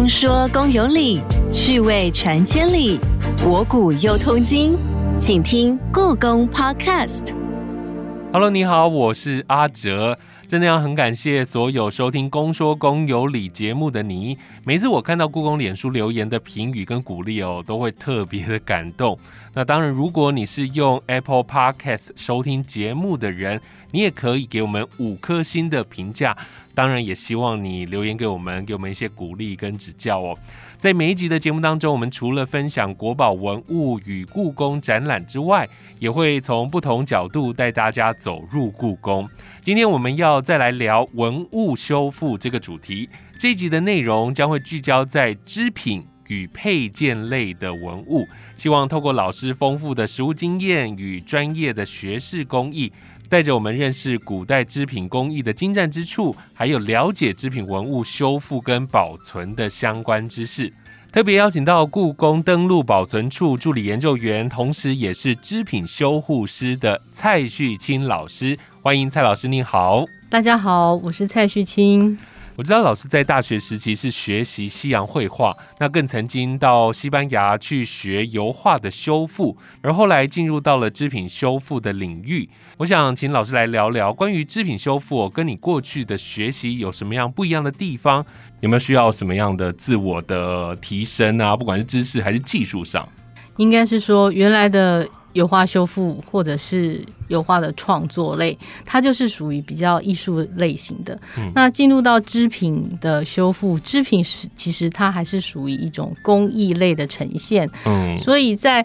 公说公有理，趣味传千里，博古又通今，请听故宫 Podcast。Hello，你好，我是阿哲。真的要很感谢所有收听《公说公有理》节目的你。每次我看到故宫脸书留言的评语跟鼓励哦，都会特别的感动。那当然，如果你是用 Apple Podcast 收听节目的人，你也可以给我们五颗星的评价。当然，也希望你留言给我们，给我们一些鼓励跟指教哦。在每一集的节目当中，我们除了分享国宝文物与故宫展览之外，也会从不同角度带大家走入故宫。今天我们要再来聊文物修复这个主题。这一集的内容将会聚焦在织品与配件类的文物，希望透过老师丰富的实物经验与专业的学士工艺，带着我们认识古代织品工艺的精湛之处，还有了解织品文物修复跟保存的相关知识。特别邀请到故宫登录保存处助理研究员，同时也是织品修护师的蔡旭清老师。欢迎蔡老师，您好。大家好，我是蔡旭清。我知道老师在大学时期是学习西洋绘画，那更曾经到西班牙去学油画的修复，而后来进入到了织品修复的领域。我想请老师来聊聊关于织品修复，跟你过去的学习有什么样不一样的地方？有没有需要什么样的自我的提升啊？不管是知识还是技术上，应该是说原来的。油画修复或者是油画的创作类，它就是属于比较艺术类型的。那进入到织品的修复，织品是其实它还是属于一种工艺类的呈现。嗯，所以在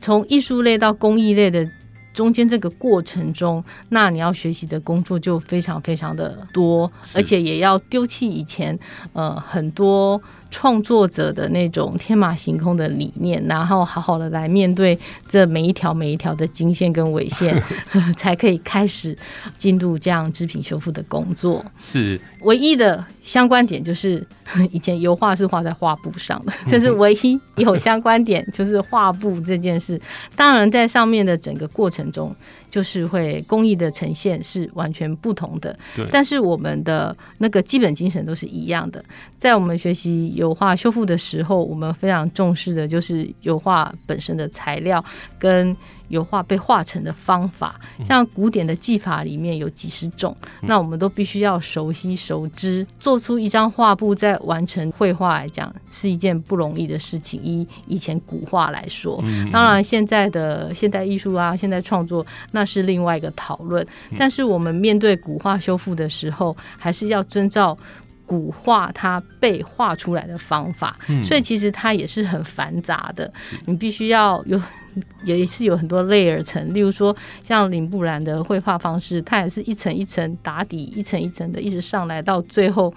从艺术类到工艺类的中间这个过程中，那你要学习的工作就非常非常的多，而且也要丢弃以前呃很多。创作者的那种天马行空的理念，然后好好的来面对这每一条每一条的经线跟纬线，才可以开始进入这样织品修复的工作。是唯一的相关点，就是以前油画是画在画布上的，这是唯一有相关点，就是画布这件事。当然，在上面的整个过程中。就是会工艺的呈现是完全不同的，对。但是我们的那个基本精神都是一样的。在我们学习油画修复的时候，我们非常重视的就是油画本身的材料跟。油画被画成的方法，像古典的技法里面有几十种，那我们都必须要熟悉熟知。做出一张画布，再完成绘画来讲，是一件不容易的事情。以以前古画来说，当然现在的现代艺术啊，现代创作那是另外一个讨论。但是我们面对古画修复的时候，还是要遵照古画它被画出来的方法。所以其实它也是很繁杂的，你必须要有。也是有很多 layer 层，例如说像林布兰的绘画方式，它也是一层一层打底，一层一层的一直上来，到最后。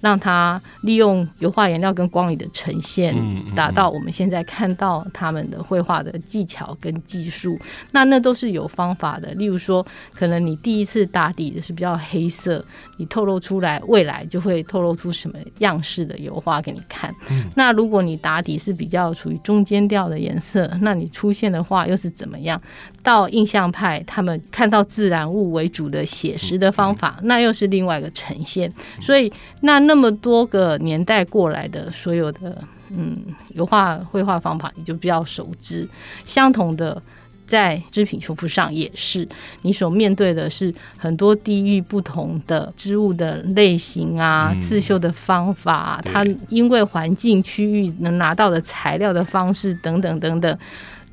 让它利用油画颜料跟光影的呈现，达到我们现在看到他们的绘画的技巧跟技术。那那都是有方法的。例如说，可能你第一次打底的是比较黑色，你透露出来，未来就会透露出什么样式的油画给你看。那如果你打底是比较处于中间调的颜色，那你出现的画又是怎么样？到印象派，他们看到自然物为主的写实的方法，那又是另外一个呈现。所以那。那么多个年代过来的所有的嗯油画绘画方法，你就比较熟知。相同的，在织品修复上也是，你所面对的是很多地域不同的织物的类型啊，刺绣的方法，它因为环境区域能拿到的材料的方式等等等等，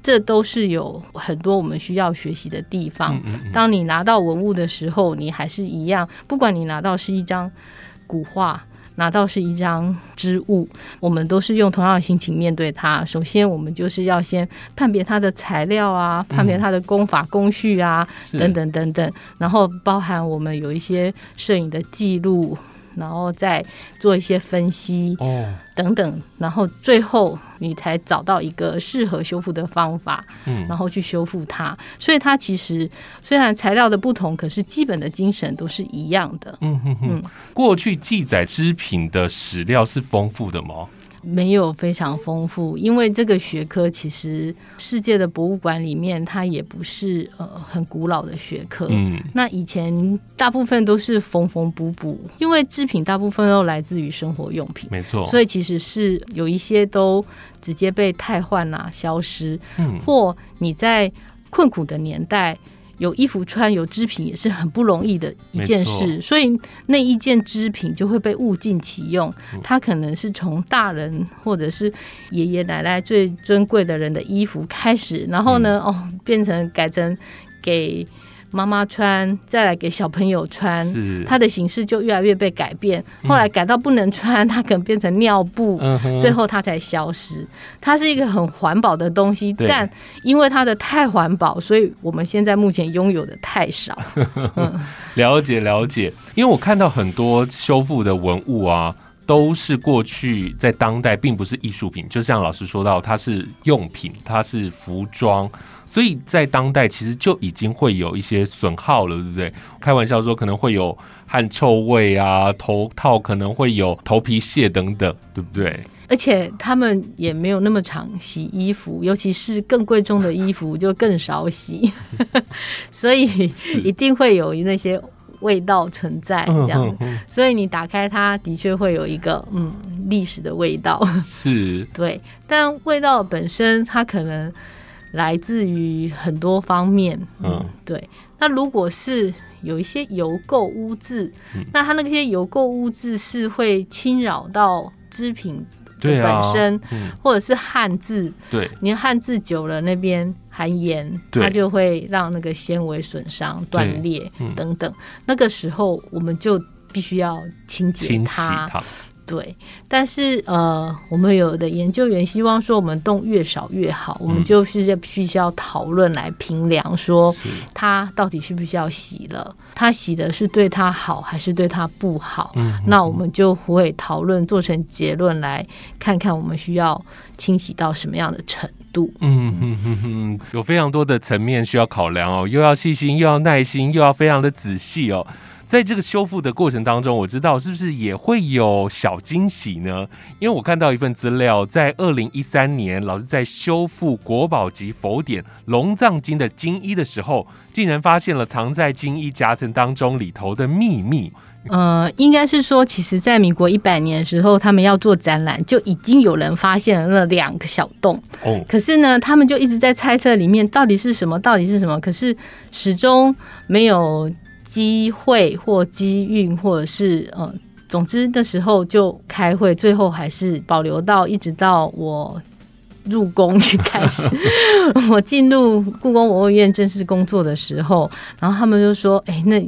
这都是有很多我们需要学习的地方。当你拿到文物的时候，你还是一样，不管你拿到是一张。古画拿到是一张织物，我们都是用同样的心情面对它。首先，我们就是要先判别它的材料啊，判别它的工法工序啊，等等等等，然后包含我们有一些摄影的记录。然后再做一些分析，哦，等等，然后最后你才找到一个适合修复的方法，嗯，然后去修复它。所以它其实虽然材料的不同，可是基本的精神都是一样的。嗯嗯嗯。过去记载织品的史料是丰富的吗？没有非常丰富，因为这个学科其实世界的博物馆里面，它也不是呃很古老的学科。嗯，那以前大部分都是缝缝补补，因为制品大部分都来自于生活用品，没错，所以其实是有一些都直接被汰换啦、消失，嗯或你在困苦的年代。有衣服穿，有织品也是很不容易的一件事，所以那一件织品就会被物尽其用。嗯。它可能是从大人或者是爷爷奶奶最尊贵的人的衣服开始，然后嗯。呢，哦，变成改成给妈妈穿，再来给小朋友穿，它的形式就越来越被改变。后来改到不能穿，它可能变成尿布，嗯最后它才消失。它是一个很环保的东西，但因为它的太环保，所以我们现在目前拥有的太少。了解了解，因为我看到很多修复的文物啊，都是过去在当代并不是艺术品，就像老师说到，它是用品，它是服装，所以在当代其实就已经会有一些损耗了，对不对？开玩笑说可能会有汗臭味啊，头套可能会有头皮屑等等，对不对？而且他们也没有那么常洗衣服，尤其是更贵重的衣服就更少洗，所以一定会有那些味道存在这样。所以你打开它，的确会有一个嗯历史的味道，是对。但味道本身它可能来自于很多方面，嗯嗯，对。那如果是有一些油垢污渍，那它那些油垢污渍是会侵扰到织品对啊本身，嗯，或者是汉字，对，你的汉字久了那边含盐，它就会让那个纤维损伤、断裂嗯等等。那个时候我们就必须要清洁它。它，对，但是呃，我们有的研究员希望说我们动越少越好，我们嗯就是要必须要讨论来评量说它到底需不需要洗了，它洗的是对它好还是对它不好。嗯那我们就会讨论做成结论，来看看我们需要清洗到什么样的程嗯哼哼哼，有非常多的层面需要考量哦，又要细心，又要耐心，又要非常的仔细哦。在这个修复的过程当中，我知道是不是也会有小惊喜呢？因为我看到一份资料，在二零一三年，老师在修复国宝级佛典《龙藏经》的经衣的时候，竟然发现了藏在经衣夹层当中里头的秘密。呃，应该是说，其实，在民国一百年的时候，他们要做展览，就已经有人发现了那两个小洞。哦，可是呢，他们就一直在猜测里面到底是什么，到底是什么。可是始终没有机会或机运，或者是呃，总之的时候就开会，最后还是保留到一直到我。入宫去开始，我进入故宫文物院正式工作的时候，然后他们就说：“哎、那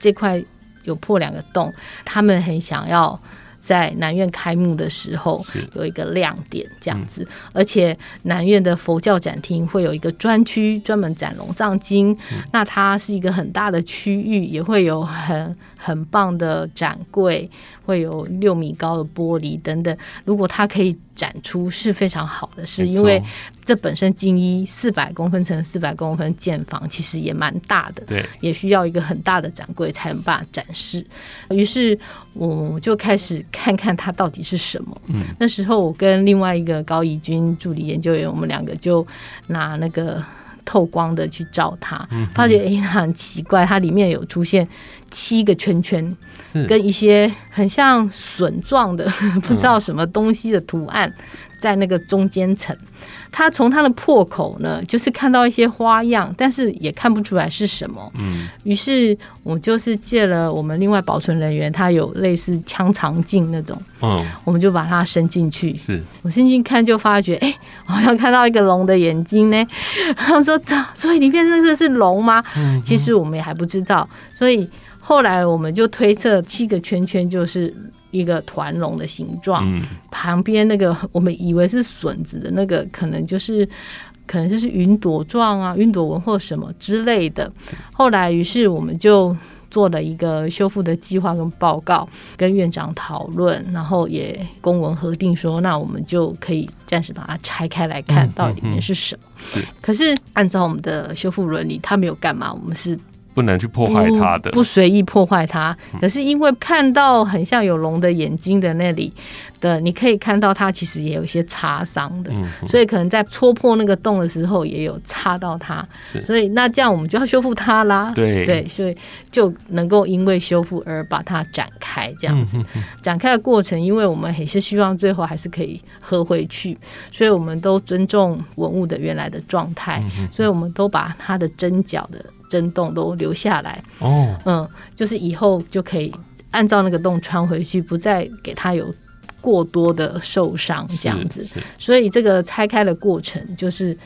这块有破两个洞，他们很想要在南院开幕的时候有一个亮点这样子，而且南院的佛教展厅会有一个专区专门展龙藏经，那它是一个很大的区域，也会有很很棒的展柜，会有六米高的玻璃等等。如果它可以展出是非常好的是，因为这本身金一四百公分乘四百公分建房其实也蛮大的，对，也需要一个很大的展柜才能办法展示。于是我就开始看看它到底是什么。嗯那时候我跟另外一个高怡君助理研究员，我们两个就拿那个透光的去照它，发觉诶、它很奇怪，它里面有出现七个圈圈，跟一些很像笋状的 不知道什么东西的图案。在那个中间层，他从他的破口呢，就是看到一些花样，但是也看不出来是什么。嗯，于是我就是借了我们另外保存人员，他有类似腔肠镜那种，嗯，我们就把它伸进去。是我伸进去看，就发觉，哎、我好像看到一个龙的眼睛呢。他们说，这所以里面那个是龙吗？嗯其实我们也还不知道，所以后来我们就推测七个圈圈就是一个团龙的形状。嗯，旁边那个 我们以为是笋子的那个，可能就是可能就是云朵状啊、云朵纹或什么之类的。后来，于是我们就做了一个修复的计划跟报告，跟院长讨论，然后也公文核定说，那我们就可以暂时把它拆开来看，嗯到底里面是什么。是可是按照我们的修复伦理，他没有干嘛，我们是不能去破坏它的，不随意破坏它。可是因为看到很像有龙的眼睛的那里的，你可以看到它其实也有一些擦伤的，所以可能在戳破那个洞的时候也有擦到它。所以那这样我们就要修复它啦。对对，所以就能够因为修复而把它展开这样子。展开的过程，因为我们也是希望最后还是可以合回去，所以我们都尊重文物的原来的状态，所以我们都把它的针脚的。震动都留下来。哦，嗯，就是以后就可以按照那个洞穿回去，不再给他有过多的受伤这样子。所以这个拆开的过程就是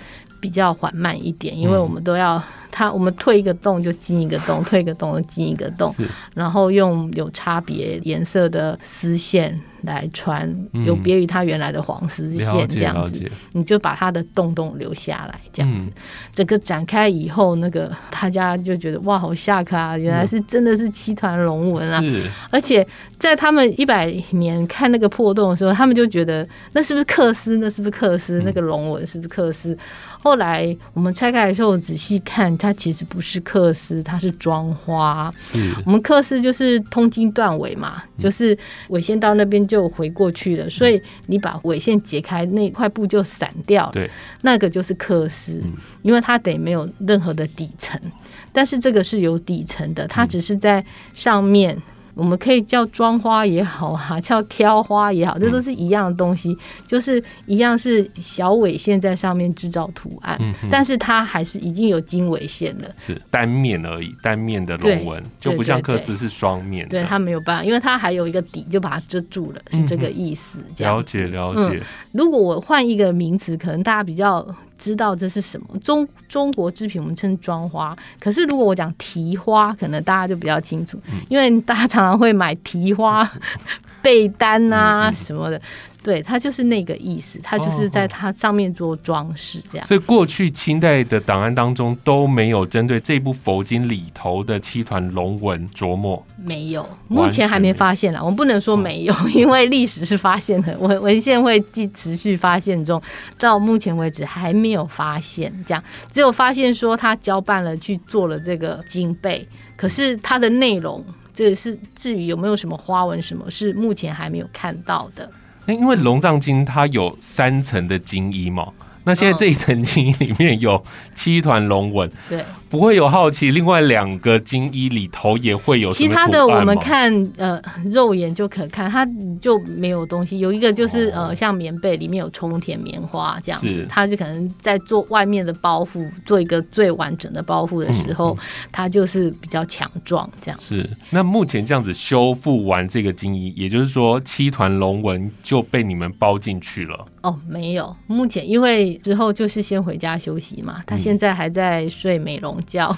比较缓慢一点，因为我们都要它，我们退一个洞就进一个洞，退一个洞就进一个洞，然后用有差别颜色的丝线。来穿，有别于它原来的黄丝线这样子，你就把它的洞洞留下来，这样子，整个展开以后，那个大家就觉得哇，好吓卡啊！原来是真的是七团龙纹啊！而且在他们一百年看那个破洞的时候，他们就觉得那是不是克斯？那是不是克斯？那个龙纹是不是克斯？后来我们拆开的时候仔细看，它其实不是克斯，它是装花。是我们克斯就是通经断尾嘛，就是尾线到那边就回过去了，所以你把尾线解开，那块布就散掉了。对，那个就是克斯，因为它得没有任何的底层，但是这个是有底层的，它只是在上面。我们可以叫装花也好啊，叫挑花也好，这都是一样的东西，就是一样是小尾线在上面制造图案，但是它还是已经有经纬线了，是单面而已，单面的龙纹就不像克斯是双面，对它没有办法，因为它还有一个底就把它遮住了，是这个意思。了解了解。如果我换一个名词，可能大家比较。知道这是什么中中国制品，我们称妆花。可是如果我讲提花，可能大家就比较清楚，因为大家常常会买提花 被单啊什么的。对，它就是那个意思，它就是在它上面做装饰这样。所以过去清代的档案当中都没有针对这部佛经里头的七团龙纹琢磨，没有，目前还没发现啦。我们不能说没有，因为历史是发现的，文文献会继持续发现中，到目前为止还没有发现这样，只有发现说他交办了去做了这个金贝，可是它的内容，这是至于有没有什么花纹，什么是目前还没有看到的。因为龙藏经它有三层的金衣嘛。那现在这一层金衣里面有七团龙纹，对，不会有好奇。另外两个金衣里头也会有其他的，我们看呃肉眼就可看，它就没有东西。有一个就是呃像棉被里面有充填棉花这样子，它就可能在做外面的包覆，做一个最完整的包覆的时候，它就是比较强壮这样。是，那目前这样子修复完这个金衣，也就是说七团龙纹就被你们包进去了。哦，没有，目前因为之后就是先回家休息嘛，他现在还在睡美容觉，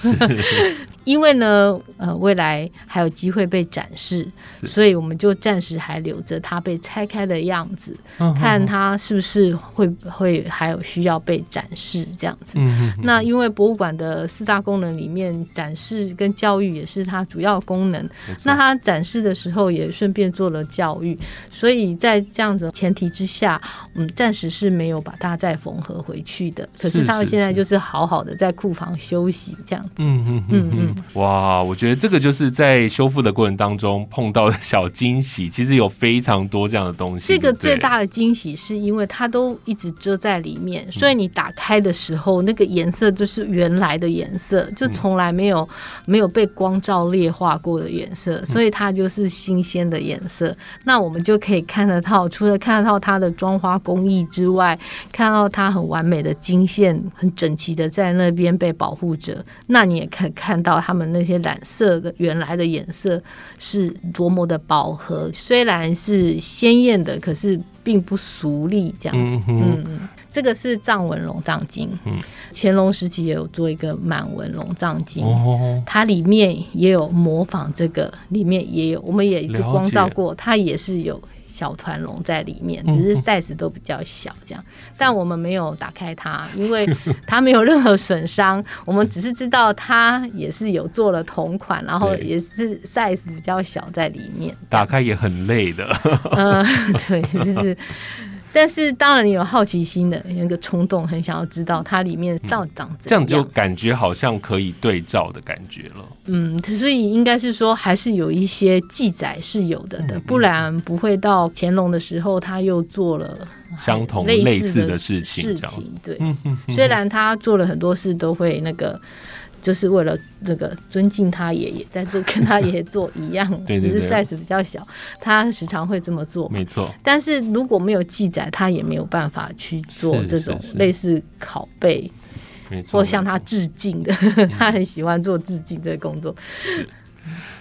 因为呢，呃，未来还有机会被展示，所以我们就暂时还留着它被拆开的样子，看它是不是会会还有需要被展示这样子。那因为博物馆的四大功能里面，展示跟教育也是它主要功能，那它展示的时候也顺便做了教育，所以在这样子前提之下，嗯。暂时是没有把它再缝合回去的，可是他们现在就是好好的在库房休息这样子。嗯嗯嗯嗯，哇，我觉得这个就是在修复的过程当中碰到的小惊喜，其实有非常多这样的东西。这个最大的惊喜是因为它都一直遮在里面，所以你打开的时候，那个颜色就是原来的颜色，就从来没有没有被光照裂化过的颜色，所以它就是新鲜的颜色。那我们就可以看得到，除了看得到它的装花工。艺之外，看到它很完美的金线，很整齐的在那边被保护着。那你也可以看到他们那些染色的原来的颜色是多么的饱和，虽然是鲜艳的，可是并不俗丽这样子。嗯嗯，这个是藏文龙藏经。嗯，乾隆时期也有做一个满文龙藏经，它里面也有模仿这个，里面也有，我们也一直光照过，它也是有。小团龙在里面，只是 size 都比较小，这样。但我们没有打开它，因为 它没有任何损伤。我们只是知道它也是有做了同款，然后也是 size 比较小在里面。打开也很累的。嗯，对，就是。但是当然你有好奇心的那个冲动，很想要知道它里面到底长怎这样就。感觉好像可以对照的感觉了。嗯，所以应该是说还是有一些记载是有的的，不然不会到乾隆的时候他又做了相同类类似的的事情，事。情。对，虽然他做了很多事都会那个。就是为了这个尊敬他爷爷，但是跟他爷爷做一样，对对对只是 size 比较小，他时常会这么做。没错，但是如果没有记载，他也没有办法去做这种类似拷贝没错。或向他致敬的。他很喜欢做致敬这个工作。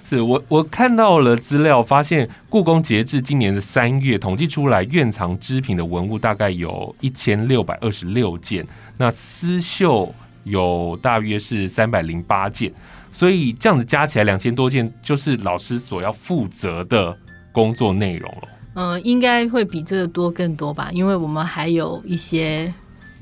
是我我看到了资料，发现故宫截至今年的三月，统计出来院藏织品的文物大概有一千六百二十六件，那刺绣有大约是三百零八件，所以这样子加起来两千多件，就是老师所要负责的工作内容了。嗯，应该会比这个多更多吧，因为我们还有一些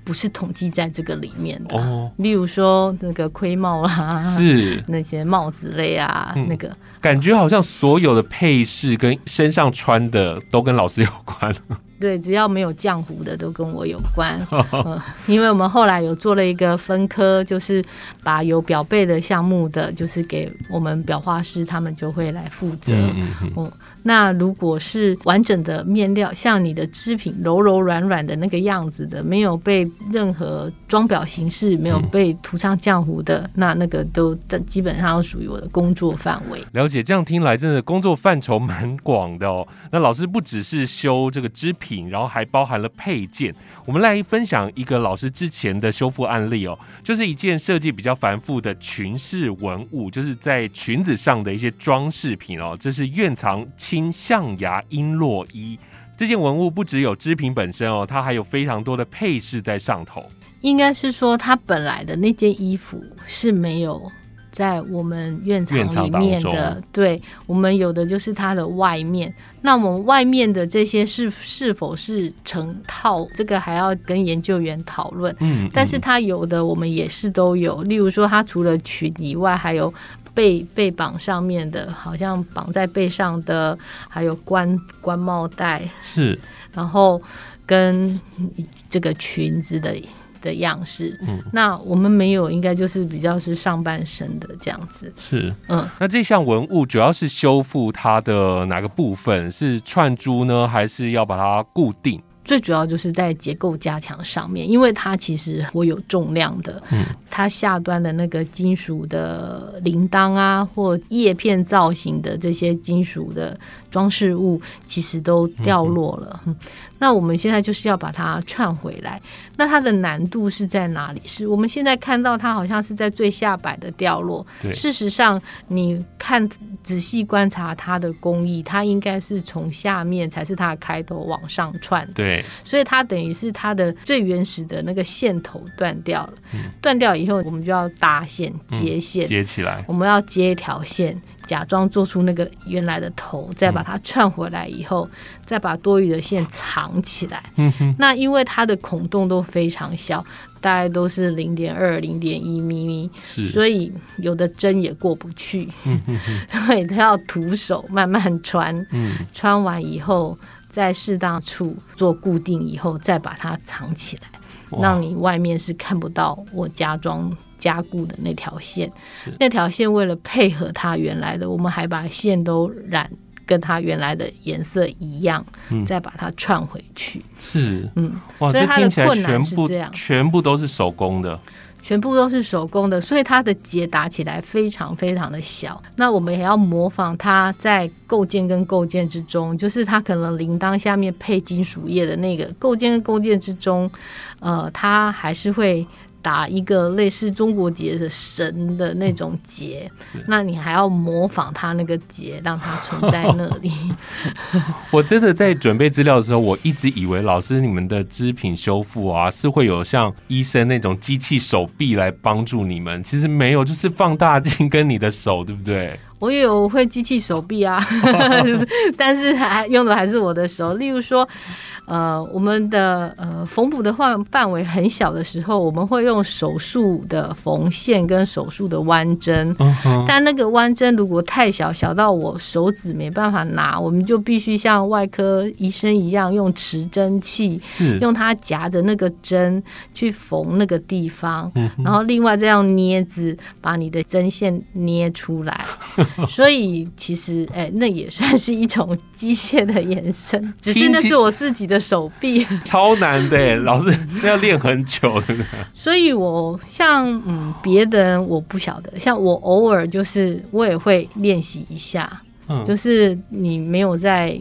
不是统计在这个里面的，哦，例如说那个盔帽啊，是 那些帽子类啊，嗯那个感觉好像所有的配饰跟身上穿的都跟老师有关。对，只要没有浆糊的都跟我有关。嗯，因为我们后来有做了一个分科，就是把有表背的项目的，就是给我们裱画师，他们就会来负责。嗯嗯嗯，哦，那如果是完整的面料，像你的织品柔柔软软的那个样子的，没有被任何装裱形式没有被涂上浆糊的，那那个都基本上属于我的工作范围。了解，这样听来真的工作范畴蛮广的哦。那老师不只是修这个织品，然后还包含了配件。我们来分享一个老师之前的修复案例哦，就是一件设计比较繁复的裙饰文物，就是在裙子上的一些装饰品哦。这是院藏青象牙璎珞衣。这件文物不只有织品本身哦，它还有非常多的配饰在上头。应该是说，它本来的那件衣服是没有在我们院藏里面的，对我们有的就是它的外面。那我们外面的这些是是否是成套，这个还要跟研究员讨论。嗯，但是嗯它有的我们也是都有，例如说它除了裙以外，还有背背绑上面的，好像绑在背上的，还有官官帽带，是然后跟这个裙子的的样式。嗯那我们没有，应该就是比较是上半身的这样子。是。嗯，那这项文物主要是修复它的哪个部分？是串珠呢，还是要把它固定？最主要就是在结构加强上面，因为它其实我有重量的，嗯，它下端的那个金属的铃铛啊，或叶片造型的这些金属的装饰物，其实都掉落了。嗯 那我们现在就是要把它串回来。那它的难度是在哪里？是我们现在看到它好像是在最下摆的掉落，对事实上你看仔细观察它的工艺，它应该是从下面才是它的开头往上串的。对，所以它等于是它的最原始的那个线头断掉了，断掉以后，我们就要搭线接线，接起来。我们要接一条线，假装做出那个原来的头，再把它串回来以后，再把多余的线藏起来。嗯哼，那因为它的孔洞都非常小，大概都是零点二、零点一咪咪，是，所以有的针也过不去，所以它要徒手慢慢穿。嗯，穿完以后，在适当处做固定以后，再把它藏起来，让你外面是看不到我加装加固的那条线是。那条线为了配合它原来的，我们还把线都染跟它原来的颜色一样，嗯再把它串回去。是，嗯，哇，所以它的困难是这样全部都是手工的。全部都是手工的，所以它的结打起来非常非常的小。那我们也要模仿它在构件跟构件之中，就是它可能铃铛下面配金属叶的那个构件跟构件之中，呃，它还是会。打一个类似中国结的神的那种结，那你还要模仿它那个结，让它存在那里。我真的在准备资料的时候，我一直以为老师你们的织品修复啊是会有像医生那种机器手臂来帮助你们，其实没有，就是放大镜跟你的手，对不对？我有会机器手臂啊，但是还用的还是我的手。例如说，呃，我们的呃缝补的范范围很小的时候，我们会用手术的缝线跟手术的弯针。但那个弯针如果太小，小到我手指没办法拿，我们就必须像外科医生一样用持针器，用它夹着那个针去缝那个地方，然后另外再用镊子把你的针线捏出来。所以其实，哎、那也算是一种机械的延伸，只是那是我自己的手臂。超难的耶，老师那要练很久的呢。所以我像嗯别的人我不晓得，像我偶尔就是我也会练习一下，嗯，就是你没有在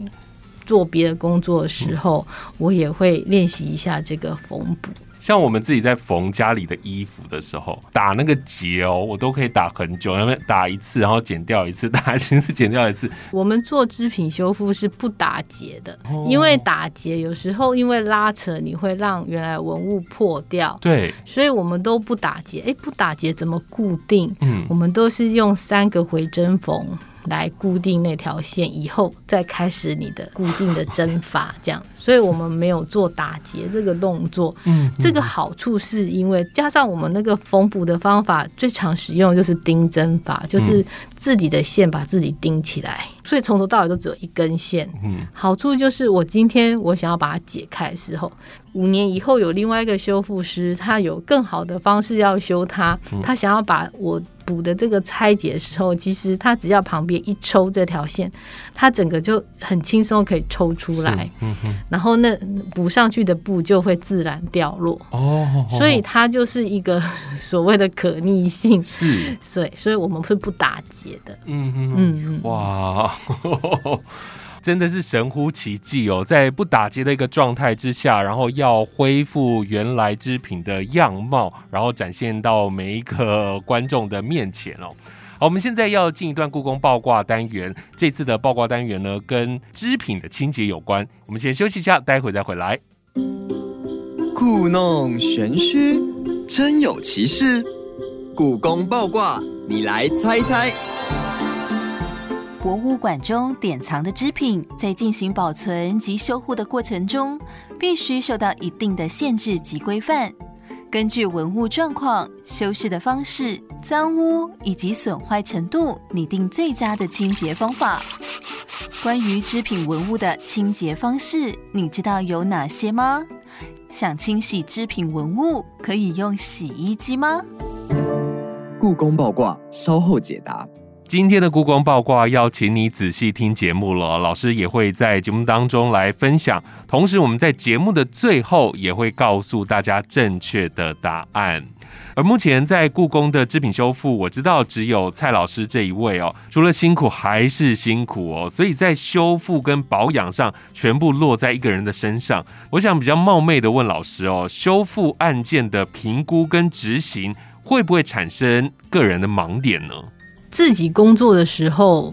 做别的工作的时候，我也会练习一下这个缝补。像我们自己在缝家里的衣服的时候，打那个结哦，我都可以打很久，然后打一次，然后剪掉一次，打一次剪掉一次。我们做织品修复是不打结的，哦因为打结有时候因为拉扯，你会让原来文物破掉，对，所以我们都不打结。哎，不打结怎么固定？嗯我们都是用三个回针缝来固定那条线，以后再开始你的固定的针法，这样。所以我们没有做打结这个动作。嗯，这个好处是因为加上我们那个缝补的方法，最常使用就是钉针法，就是自己的线把自己钉起来，所以从头到尾都只有一根线。嗯，好处就是我今天我想要把它解开的时候，五年以后有另外一个修复师，他有更好的方式要修它，他想要把我补的这个拆解的时候，其实他只要旁边一抽这条线，它整个就很轻松可以抽出来。是，，嗯哼，然后那补上去的布就会自然掉落。哦，所以它就是一个 所谓的可逆性，是，对，所以我们是不打结的。嗯，嗯嗯，哇，真的是神乎其技哦！在不打结的一个状态之下，然后要恢复原来织品的样貌，然后展现到每一个观众的面前哦。好，我们现在要进一段故宫爆卦单元。这次的爆卦单元呢，跟织品的清洁有关。我们先休息一下，待会再回来。故弄玄虚，真有其事。故宫爆卦，你来猜猜。博物馆中典藏的织品，在进行保存及修护的过程中，必须受到一定的限制及规范。根据文物状况、修饰的方式、脏污以及损坏程度，拟定最佳的清洁方法。关于织品文物的清洁方式，你知道有哪些吗？想清洗织品文物，可以用洗衣机吗？故宫爆卦，稍后解答。今天的故宫爆卦要请你仔细听节目了，老师也会在节目当中来分享，同时我们在节目的最后也会告诉大家正确的答案。而目前在故宫的织品修复，我知道只有蔡老师这一位哦，除了辛苦还是辛苦哦，所以在修复跟保养上全部落在一个人的身上。我想比较冒昧的问老师哦，修复案件的评估跟执行会不会产生个人的盲点呢？自己工作的时候，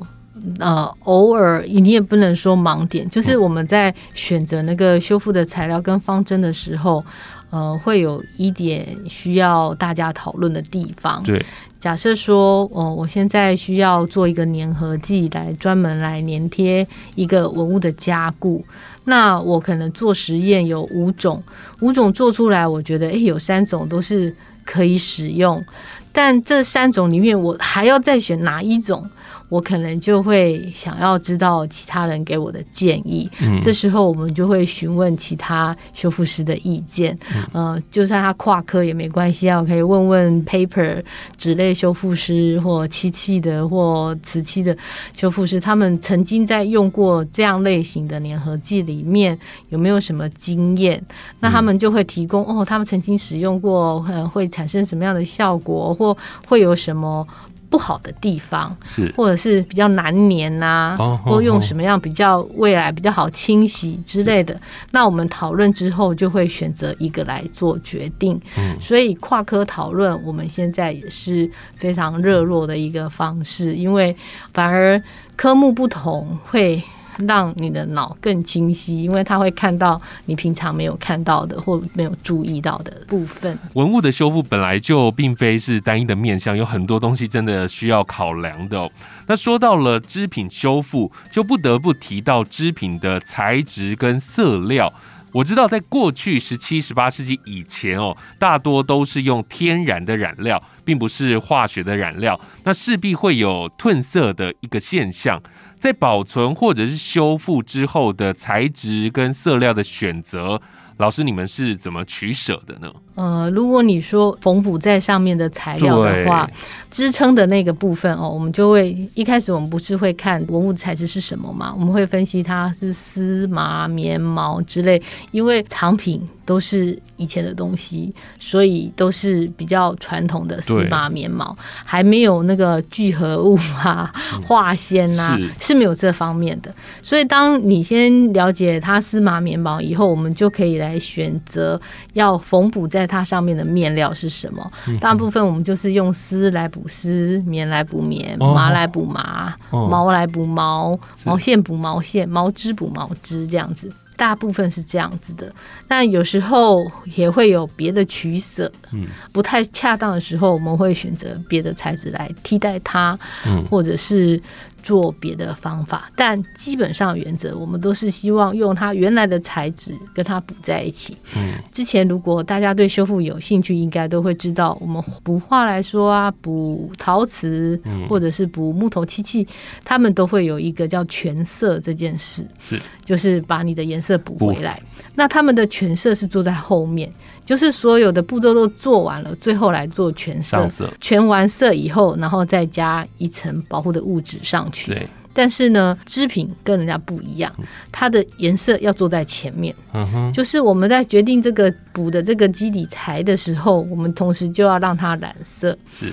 呃，偶尔你也不能说盲点，就是我们在选择那个修复的材料跟方针的时候，呃，会有一点需要大家讨论的地方。对，假设说，哦，我现在需要做一个粘合剂来专门来粘贴一个文物的加固，那我可能做实验有五种，五种做出来，我觉得诶有三种都是可以使用，但这三种里面我还要再选哪一种？我可能就会想要知道其他人给我的建议，嗯这时候我们就会询问其他修复师的意见，呃，就算他跨科也没关系啊，我可以问问 paper 纸类修复师或漆器的或瓷器的修复师，他们曾经在用过这样类型的粘合剂里面有没有什么经验？那他们就会提供哦，他们曾经使用过，呃，会产生什么样的效果，或会有什么。不好的地方，是或者是比较难粘呐、哦或用什么样比较未来比较好清洗之类的。那我们讨论之后，就会选择一个来做决定。嗯所以跨科讨论，我们现在也是非常热络的一个方式，因为反而科目不同会。让你的脑更清晰，因为它会看到你平常没有看到的或没有注意到的部分。文物的修复本来就并非是单一的面向，有很多东西真的需要考量的哦。那说到了织品修复，就不得不提到织品的材质跟色料。我知道在过去十七、十八世纪以前哦，大多都是用天然的染料，并不是化学的染料，那势必会有褪色的一个现象。在保存或者是修复之后的材质跟色料的选择，老师你们是怎么取舍的呢？呃，如果你说缝补在上面的材料的话，支撑的那个部分哦，我们就会一开始我们不是会看文物材质是什么嘛？我们会分析它是丝、麻、棉、毛之类，因为藏品都是以前的东西，所以都是比较传统的丝、麻、棉、毛，还没有那个聚合物啊、化纤呐，是没有这方面的。所以当你先了解它丝、麻、棉、毛以后，我们就可以来选择要缝补在。它上面的面料是什么？大部分我们就是用丝来补丝，棉来补棉，麻来补麻，毛来补毛，毛线补毛线，毛织补毛织，这样子。大部分是这样子的，但有时候也会有别的取舍，嗯，不太恰当的时候，我们会选择别的材质来替代它，嗯，或者是。做别的方法，但基本上原则我们都是希望用它原来的材质跟它补在一起。嗯，之前如果大家对修复有兴趣，应该都会知道，我们补画来说啊，补陶瓷或者是补木头漆器，他们都会有一个叫全色这件事，是就是把你的颜色补回来。那他们的全色是做在后面。就是所有的步骤都做完了，最后来做全色，全完色以后，然后再加一层保护的物质上去。对。但是呢，织品跟人家不一样，它的颜色要做在前面。嗯哼。就是我们在决定这个补的这个基底材的时候，我们同时就要让它染色。是。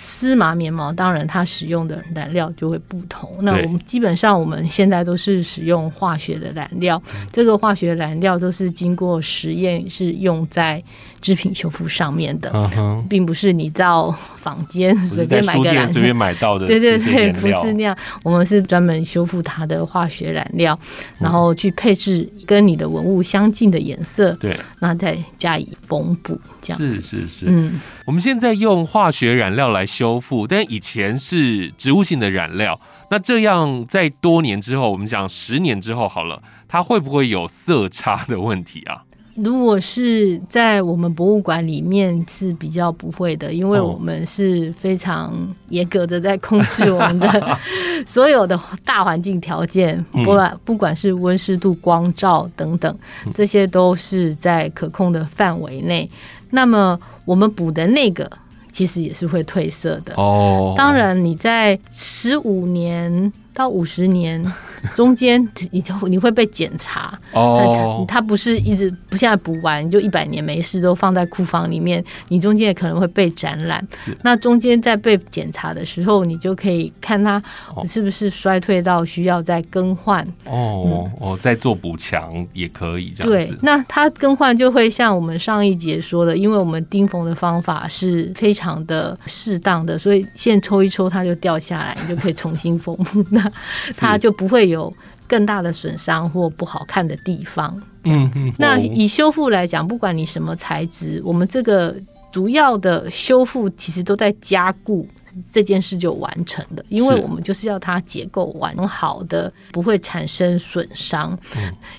丝麻棉毛，当然它使用的染料就会不同。那我们基本上我们现在都是使用化学的染料，这个化学染料都是经过实验，是用在织品修复上面的，并不是你到坊间随便买个随便买到的。对对对，不是那样。我们是专门修复它的化学染料，然后去配置跟你的文物相近的颜色，对，那再加以缝补。这样是是是，嗯，我们现在用化学染料来修复，但以前是植物性的染料。那这样在多年之后，我们讲十年之后好了，它会不会有色差的问题啊？如果是在我们博物馆里面是比较不会的，因为我们是非常严格的在控制我们的 所有的大环境条件，不管不管是温湿度、光照等等，这些都是在可控的范围内。那么我们补的那个其实也是会褪色的哦。当然你在十五年。到五十年 中间，你就你会被检查哦。它不是一直不现在补完就一百年没事都放在库房里面，你中间也可能会被展览。那中间在被检查的时候，你就可以看它是不是衰退到需要再更换哦哦，再做补强也可以这样对，那它更换就会像我们上一节说的，因为我们钉缝的方法是非常的适当的，所以线抽一抽它就掉下来，你就可以重新缝。那 它就不会有更大的损伤或不好看的地方。嗯嗯。那以修复来讲，不管你什么材质，我们这个主要的修复其实都在加固。这件事就完成了，因为我们就是要它结构完好的，不会产生损伤。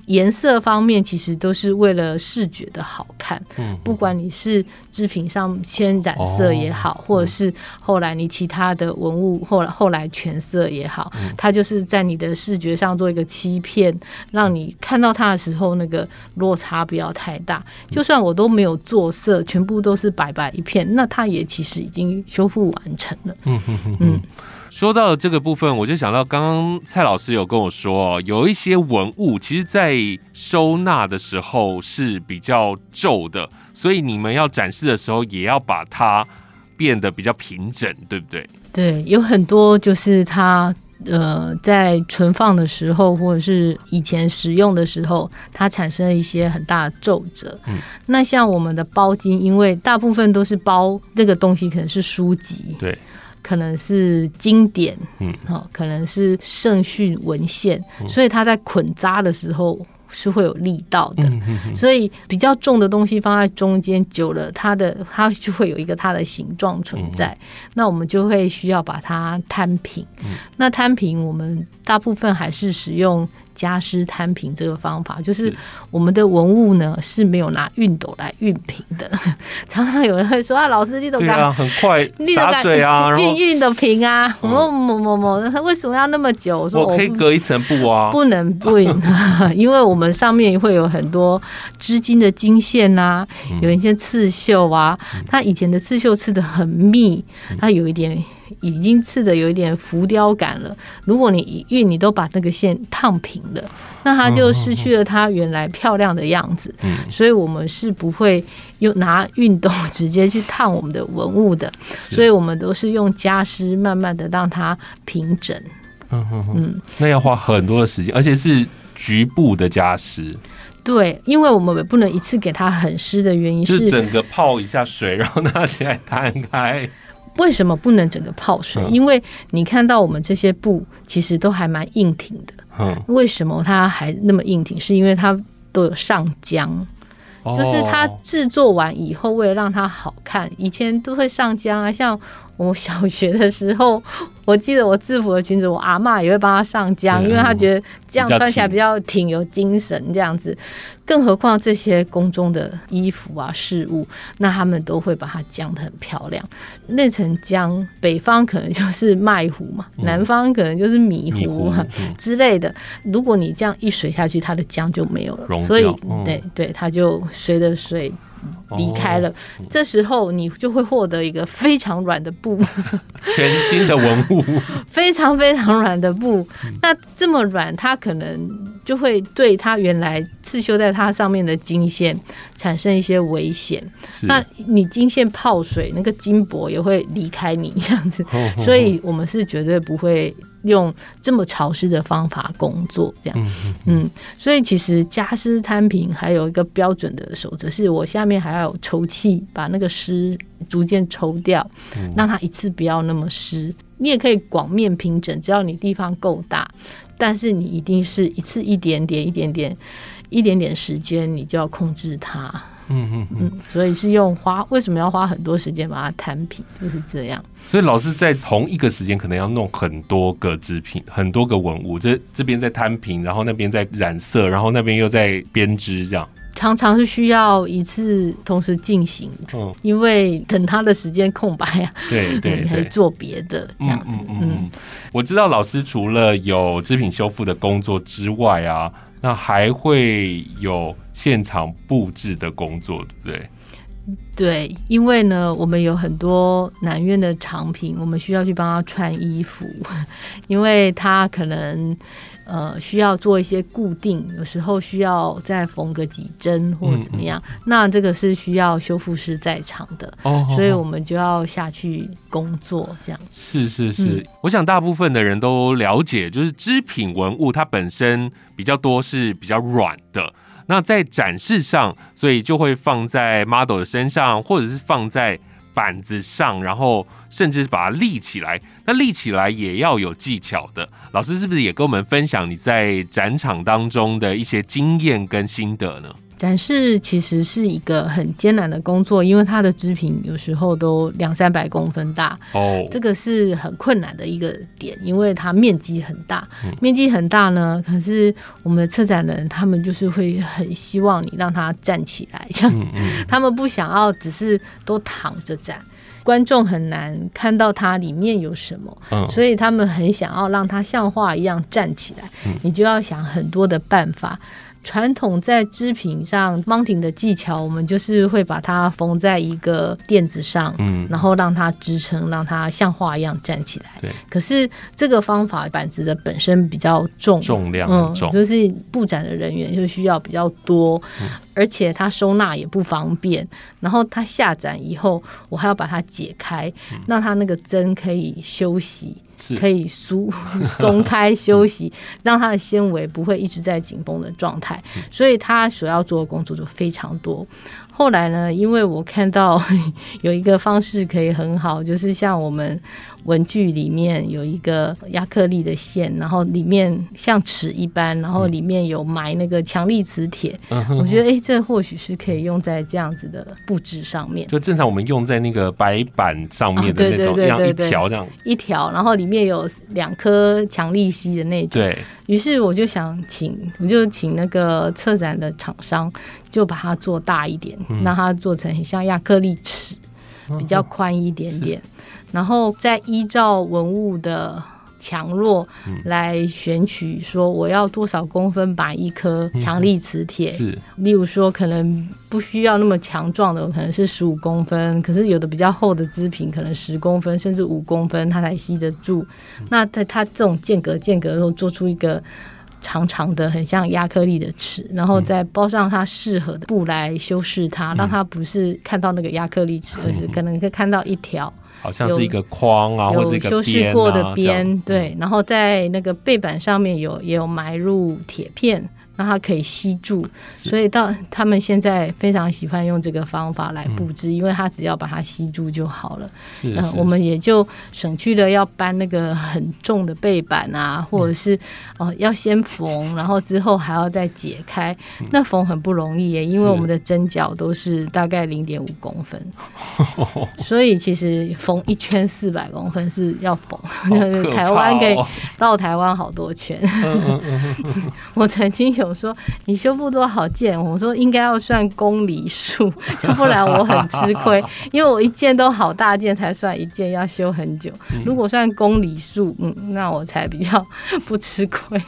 颜色方面其实都是为了视觉的好看。嗯，不管你是制品上先染色也好，或者是后来你其他的文物后来后来全色也好，它就是在你的视觉上做一个欺骗，让你看到它的时候那个落差不要太大。就算我都没有做色，全部都是白白一片，那它也其实已经修复完成。嗯嗯嗯。嗯，说到这个部分，我就想到刚刚蔡老师有跟我说，有一些文物其实，在收纳的时候是比较皱的，所以你们要展示的时候，也要把它变得比较平整，对不对？对，有很多就是它呃，在存放的时候，或者是以前使用的时候，它产生了一些很大的皱褶。嗯，那像我们的包巾，因为大部分都是包这个东西，可能是书籍。对。可能是经典，嗯，好，可能是圣训文献，所以它在捆扎的时候是会有力道的，所以比较重的东西放在中间，久了它的它就会有一个它的形状存在，那我们就会需要把它摊平。那摊平，我们大部分还是使用。加湿摊平这个方法，就是我们的文物呢是没有拿熨斗来熨平的。常常有人会说啊，老师你怎么对啊，很快 洒水啊，然后熨熨的平啊？我嗯说某某某，他为什么要那么久？我说我可以隔一层布啊，不能不，因为我们上面会有很多织金的金线呐、嗯有一些刺绣啊，它以前的刺绣刺的很密，嗯它有一点已经刺的有一点浮雕感了。如果你一熨，你都把那个线烫平了，那它就失去了它原来漂亮的样子。嗯所以我们是不会用拿熨斗直接去烫我们的文物的，所以我们都是用加湿，慢慢的让它平整。嗯嗯嗯，嗯。那要花很多的时间，而且是局部的加湿，对，因为我们不能一次给它很湿的原因就是是，整个泡一下水，然后拿起来摊开。为什么不能整个泡水？嗯因为你看到我们这些布其实都还蛮硬挺的。嗯，为什么它还那么硬挺？是因为它都有上浆，就是它哦制作完以后，为了让它好看，以前都会上浆啊。像我小学的时候，我记得我制服的裙子，我阿嬷也会帮她上浆，因为她觉得这样穿起来比较挺、有精神这样子。更何况这些宫中的衣服啊、饰物，那他们都会把它浆得很漂亮。那层浆，北方可能就是麦糊嘛，嗯南方可能就是米米糊糊嘛。嗯之类的，如果你这样一水下去，它的浆就没有了，所以嗯对对，它就随着水离开了。哦这时候你就会获得一个非常软的布，全新的文物，非常非常软的布。嗯那这么软，它可能就会对它原来刺绣在它上面的金线产生一些危险。是那你金线泡水，那个金箔也会离开你这样子。哦哦所以我们是绝对不会用这么潮湿的方法工作，这样。嗯所以其实加湿摊平还有一个标准的守则，是我下面还要有抽气，把那个湿逐渐抽掉，嗯让它一次不要那么湿。你也可以广面平整，只要你地方够大，但是你一定是一次一点点、一点点、一点点时间，你就要控制它。嗯嗯嗯。嗯，所以是用花，为什么要花很多时间把它摊平？就是这样。所以老师在同一个时间可能要弄很多个织品，很多个文物，这这边在摊平，然后那边在染色，然后那边又在编织，这样。常常是需要一次同时进行，嗯，因为等他的时间空白啊，对对可以做别的这样子。嗯，嗯，我知道老师除了有织品修复的工作之外啊，那还会有现场布置的工作，对不对？对，因为呢，我们有很多南院的藏品，我们需要去帮他穿衣服，因为他可能。呃，需要做一些固定，有时候需要再缝个几针或者怎么样，那这个是需要修复师在场的，哦所以我们就要下去工作，这样。是是是，嗯。我想大部分的人都了解，就是织品文物它本身比较多是比较软的，那在展示上，所以就会放在 model 的身上，或者是放在板子上，然后甚至是把它立起来。那立起来也要有技巧的。老师是不是也跟我们分享你在展场当中的一些经验跟心得呢？展示其实是一个很艰难的工作，因为它的织品有时候都两三百公分大，哦，这个是很困难的一个点，因为它面积很大嗯。面积很大呢，可是我们的策展人他们就是会很希望你让他站起来，这样嗯嗯，他们不想要只是都躺着展。观众很难看到它里面有什么，嗯所以他们很想要让它像画一样站起来。嗯你就要想很多的办法。传统在织品上 mounting 的技巧，我们就是会把它缝在一个垫子上，嗯。然后让它支撑，让它像画一样站起来。对，可是这个方法板子的本身比较重，重量很重，嗯就是布展的人员就需要比较多，嗯而且它收纳也不方便。然后它下展以后，我还要把它解开，嗯让它那个针可以休息，可以舒 松开休息，让它的纤维不会一直在紧绷的状态。所以它所要做的工作就非常多。后来呢，因为我看到 有一个方式可以很好，就是像我们文具里面有一个亚克力的线，然后里面像尺一般，然后里面有埋那个强力磁铁。嗯我觉得，诶，这或许是可以用在这样子的布置上面。就正常我们用在那个白板上面的那种，对对一样一条这样，一条，然后里面有两颗强力吸的那种，对，于是我就想请，我就请那个策展的厂商，就把它做大一点，嗯。让它做成很像亚克力尺，比较宽一点点，然后再依照文物的强弱嗯。来选取，说我要多少公分把一颗强力磁铁，是。例如说可能不需要那么强壮的，可能是十五公分，可是有的比较厚的织品可能十公分甚至五公分，它才吸得住。那在它这种间隔间隔的时候，做出一个。长长的，很像亚克力的尺，然后再包上它适合的布来修饰它，让它不是看到那个亚克力尺，而是 可能可以看到一条好像是一个框啊，或者有一个修饰过的边，对，然后在那个背板上面有也有埋入铁片，让它可以吸住，所以到他们现在非常喜欢用这个方法来布置，因为它只要把它吸住就好了。嗯、是是我们也就省去了要搬那个很重的背板啊，或者是哦、呃要先缝，然后之后还要再解开，那缝很不容易耶，因为我们的针脚都是大概零点五公分，所以其实缝一圈四百公分是要缝，台湾可以怕哦绕台湾好多圈。我曾经有说你修复多好件，我说应该要算公里数，要不然我很吃亏，因为我一件都好大件才算一件，要修很久。如果算公里数，嗯，那我才比较不吃亏。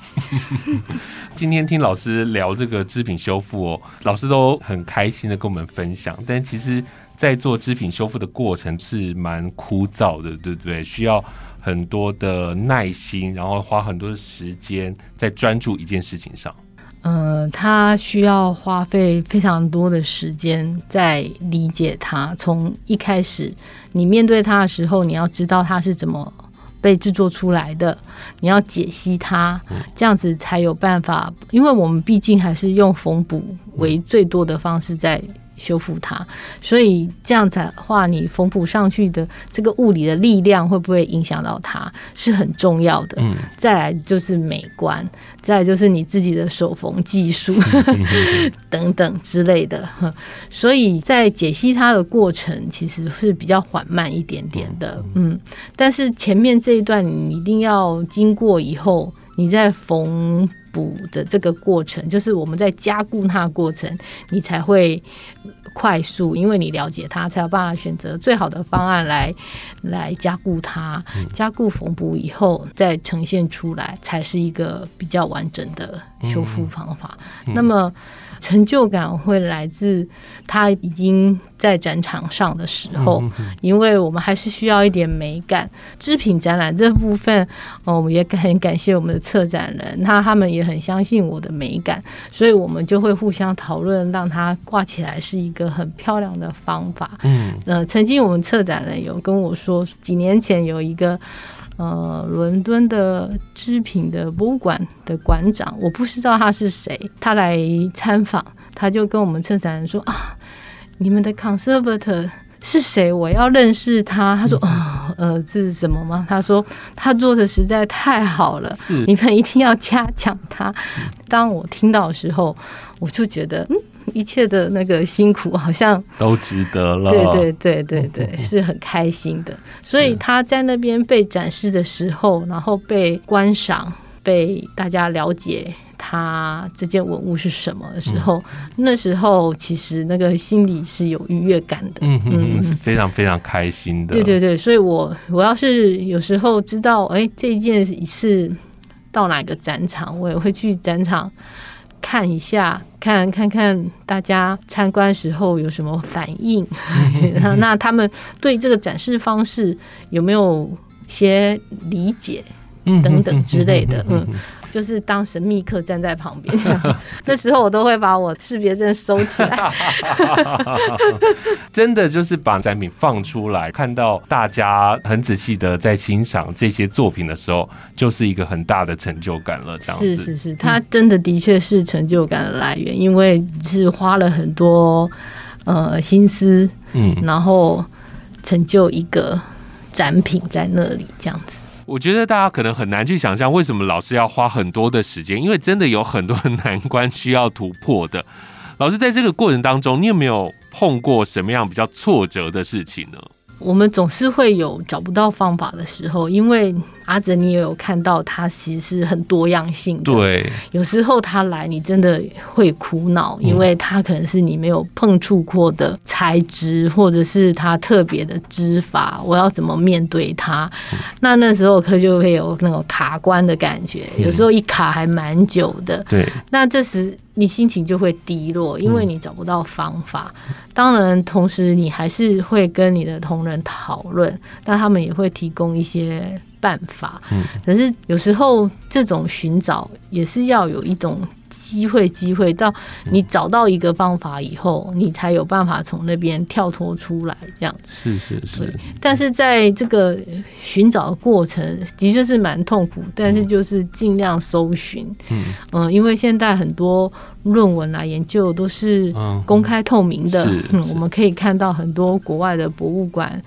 今天听老师聊这个织品修复哦，老师都很开心的跟我们分享，但其实，在做织品修复的过程是蛮枯燥的，对不对？需要很多的耐心，然后花很多的时间在专注一件事情上。呃，他需要花费非常多的时间在理解他。从一开始，你面对他的时候，你要知道他是怎么被制作出来的，你要解析他，这样子才有办法。因为我们毕竟还是用缝补为最多的方式在修复它，所以这样子的话，你缝补上去的这个物理的力量会不会影响到它，是很重要的。嗯，再来就是美观，再来就是你自己的手缝技术 等等之类的。所以在解析它的过程其实是比较缓慢一点点的，嗯。但是前面这一段你一定要经过以后，你在缝补的这个过程，就是我们在加固它的过程，你才会快速，因为你了解它，才有办法选择最好的方案来来加固它。加固缝补以后再呈现出来，才是一个比较完整的修复方法。那么成就感会来自他已经在展场上的时候，因为我们还是需要一点美感。织品展览这部分，哦，我们也很感谢我们的策展人，那他们也很相信我的美感，所以我们就会互相讨论，让它挂起来是一个很漂亮的方法。嗯，呃，曾经我们策展人有跟我说，几年前有一个呃伦敦的织品的博物馆的馆长，我不知道他是谁，他来参访，他就跟我们策展人说啊，你们的 conservator。是谁？我要认识他。他说：“哦，呃，这是什么吗？”他说：“他做的实在太好了，你们一定要嘉奖他。”当我听到的时候，我就觉得，嗯，一切的那个辛苦好像都值得了。对对对对对，是很开心的。所以他在那边被展示的时候，然后被观赏，被大家了解他这件文物是什么的时候，那时候其实那个心里是有愉悦感的。嗯嗯嗯，是非常非常开心的。对对对，所以我我要是有时候知道，哎，这一件是到哪个展场，我也会去展场看一下，看看看大家参观时候有什么反应，那 那他们对这个展示方式有没有些理解嗯等等之类的，嗯。就是当神秘客站在旁边，这时候我都会把我识别证收起来。真的就是把展品放出来，看到大家很仔细的在欣赏这些作品的时候，就是一个很大的成就感了。这样子是是是，它真的的确是成就感的来源，因为是花了很多呃心思，嗯，然后成就一个展品在那里这样子。我觉得大家可能很难去想象，为什么老师要花很多的时间，因为真的有很多难关需要突破的。老师在这个过程当中，你有没有碰过什么样比较挫折的事情呢？我们总是会有找不到方法的时候，因为阿哲，你也有看到他其实是很多样性的。对，有时候他来，你真的会苦恼，因为他可能是你没有碰触过的材质，或者是他特别的织法，我要怎么面对他？那那时候可就会有那种卡关的感觉，有时候一卡还蛮久的。对，那这时你心情就会低落，因为你找不到方法。当然，同时你还是会跟你的同仁讨论，但他们也会提供一些办法。嗯，可是有时候这种寻找也是要有一种。机会，机会到你找到一个方法以后，你才有办法从那边跳脱出来。这样是是是。但是在这个寻找的过程，的确是蛮痛苦。但是就是尽量搜寻，嗯嗯，因为现在很多论文啊、研究都是公开透明的，嗯，我们可以看到很多国外的博物馆。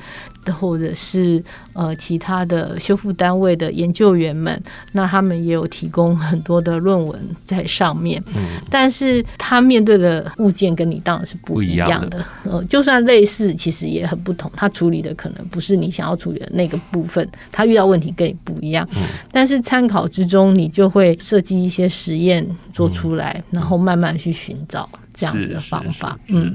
或者是呃其他的修复单位的研究员们，那他们也有提供很多的论文在上面。嗯，但是他面对的物件跟你当然是不一样的。呃，就算类似，其实也很不同。他处理的可能不是你想要处理的那个部分，他遇到问题跟你不一样。嗯，但是参考之中，你就会设计一些实验做出来，然后慢慢去寻找这样子的方法。嗯。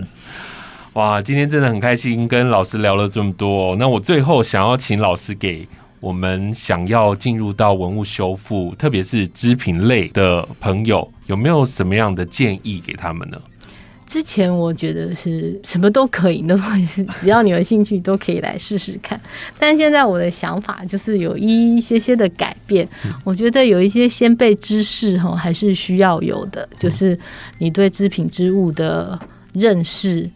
哇，今天真的很开心，跟老师聊了这么多。那我最后想要请老师给我们想要进入到文物修复，特别是织品类的朋友，有没有什么样的建议给他们呢？之前我觉得是什么都可以，那 是只要你有兴趣都可以来试试看。但现在我的想法就是有一些些的改变。我觉得有一些先辈知识哈，还是需要有的，就是你对织品织物的认识。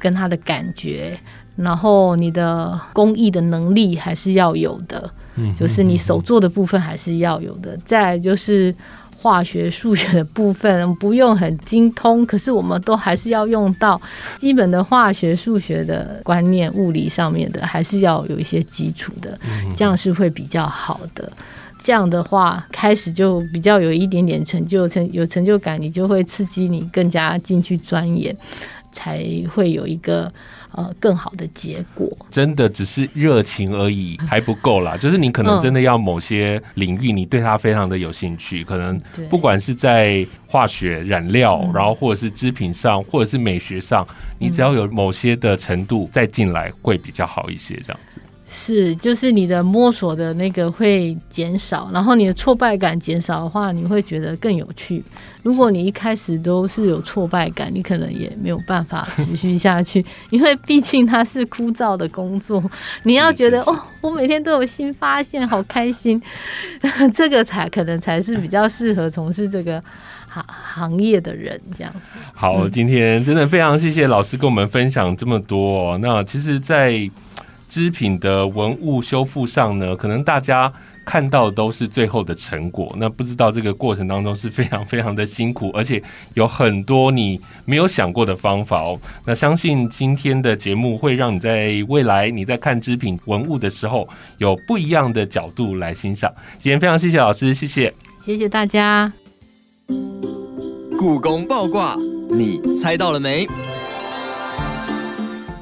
跟他的感觉，然后你的工艺的能力还是要有的，嗯，就是你手做的部分还是要有的。再就是化学、数学的部分，不用很精通，可是我们都还是要用到基本的化学、数学的观念，物理上面的还是要有一些基础的，这样是会比较好的。这样的话，开始就比较有一点点成就，成有成就感，你就会刺激你更加进去钻研。才会有一个呃更好的结果。真的只是热情而已还不够啦，就是你可能真的要某些领域，你对它非常的有兴趣，可能不管是在化学染料，然后或者是织品上，或者是美学上，你只要有某些的程度再进来，会比较好一些，这样子。是，就是你的摸索的那个会减少，然后你的挫败感减少的话，你会觉得更有趣。如果你一开始都是有挫败感，你可能也没有办法 持续下去，因为毕竟它是枯燥的工作。你要觉得哦，我每天都有新发现，好开心，这个才可能才是比较适合从事这个行行业的人这样子。好，今天真的非常谢谢老师跟我们分享这么多。那其实，在织品的文物修复上呢，可能大家看到都是最后的成果，那不知道这个过程当中是非常非常的辛苦，而且有很多你没有想过的方法哦。那相信今天的节目会让你在未来你在看织品文物的时候有不一样的角度来欣赏。今天非常谢谢老师，谢谢，谢谢大家。故宫爆卦，你猜到了没？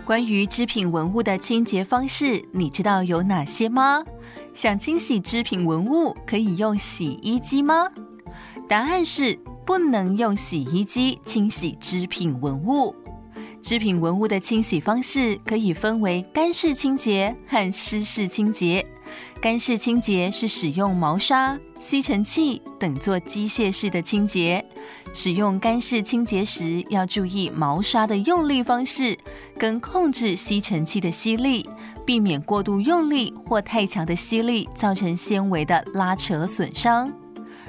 关于织品文物的清洁方式，你知道有哪些吗？想清洗织品文物，可以用洗衣机吗？答案是不能用洗衣机清洗织品文物。织品文物的清洗方式可以分为干式清洁和湿式清洁。干式清洁是使用毛刷、吸尘器等做机械式的清洁。使用干式清洁时，要注意毛刷的用力方式，跟控制吸尘器的吸力，避免过度用力或太强的吸力造成纤维的拉扯损伤。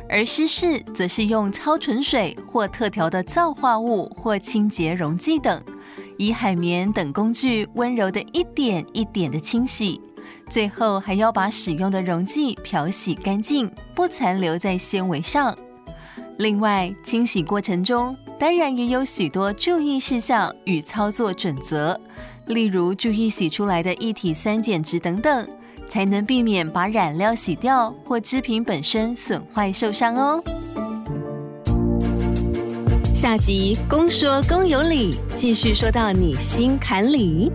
而湿式则是用超纯水或特调的皂化物或清洁溶剂等，以海绵等工具温柔的一点一点的清洗，最后还要把使用的溶剂漂洗干净，不残留在纤维上。另外，清洗过程中当然也有许多注意事项与操作准则，例如注意洗出来的一体酸碱值等等，才能避免把染料洗掉或织品本身损坏受伤哦。下集公说公有理，继续说到你心坎里。